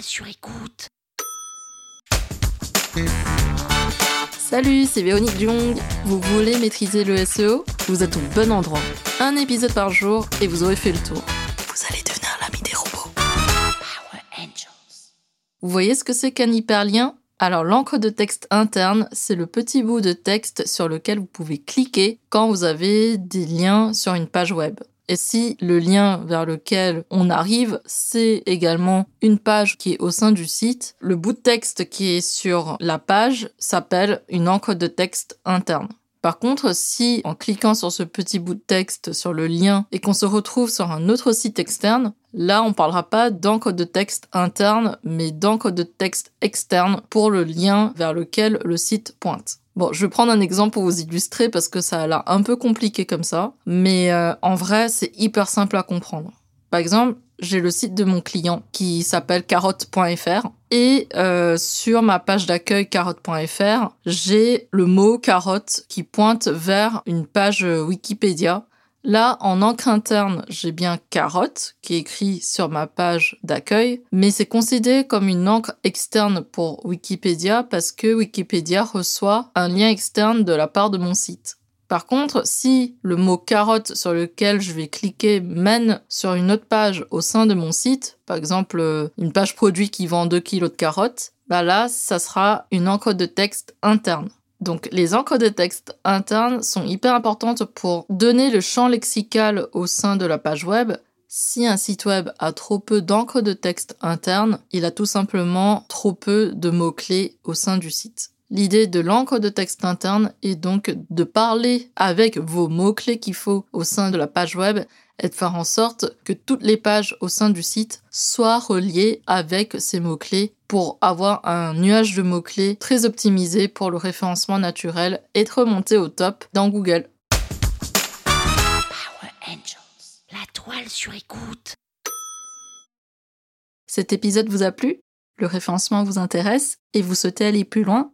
sur écoute. Salut, c'est Véronique Jung. Vous voulez maîtriser le SEO Vous êtes au bon endroit. Un épisode par jour et vous aurez fait le tour. Vous allez devenir l'ami des robots. Power Angels. Vous voyez ce que c'est qu'un hyperlien? Alors l'encre de texte interne, c'est le petit bout de texte sur lequel vous pouvez cliquer quand vous avez des liens sur une page web. Et si le lien vers lequel on arrive, c'est également une page qui est au sein du site, le bout de texte qui est sur la page s'appelle une encre de texte interne. Par contre, si en cliquant sur ce petit bout de texte sur le lien et qu'on se retrouve sur un autre site externe, là on parlera pas d'encre de texte interne, mais d'encre de texte externe pour le lien vers lequel le site pointe. Bon, je vais prendre un exemple pour vous illustrer parce que ça a l'air un peu compliqué comme ça, mais euh, en vrai c'est hyper simple à comprendre. Par exemple, j'ai le site de mon client qui s'appelle carotte.fr et euh, sur ma page d'accueil carotte.fr, j'ai le mot carotte qui pointe vers une page Wikipédia. Là, en encre interne, j'ai bien carotte qui est écrit sur ma page d'accueil, mais c'est considéré comme une encre externe pour Wikipédia parce que Wikipédia reçoit un lien externe de la part de mon site. Par contre, si le mot carotte sur lequel je vais cliquer mène sur une autre page au sein de mon site, par exemple euh, une page produit qui vend 2 kg de carottes, bah là, ça sera une encre de texte interne. Donc les encres de texte internes sont hyper importantes pour donner le champ lexical au sein de la page web. Si un site web a trop peu d'encre de texte interne, il a tout simplement trop peu de mots-clés au sein du site. L'idée de l'encre de texte interne est donc de parler avec vos mots-clés qu'il faut au sein de la page web et de faire en sorte que toutes les pages au sein du site soient reliées avec ces mots-clés pour avoir un nuage de mots-clés très optimisé pour le référencement naturel et être remonté au top dans Google. Power Angels. La toile sur écoute. Cet épisode vous a plu? Le référencement vous intéresse? Et vous souhaitez aller plus loin?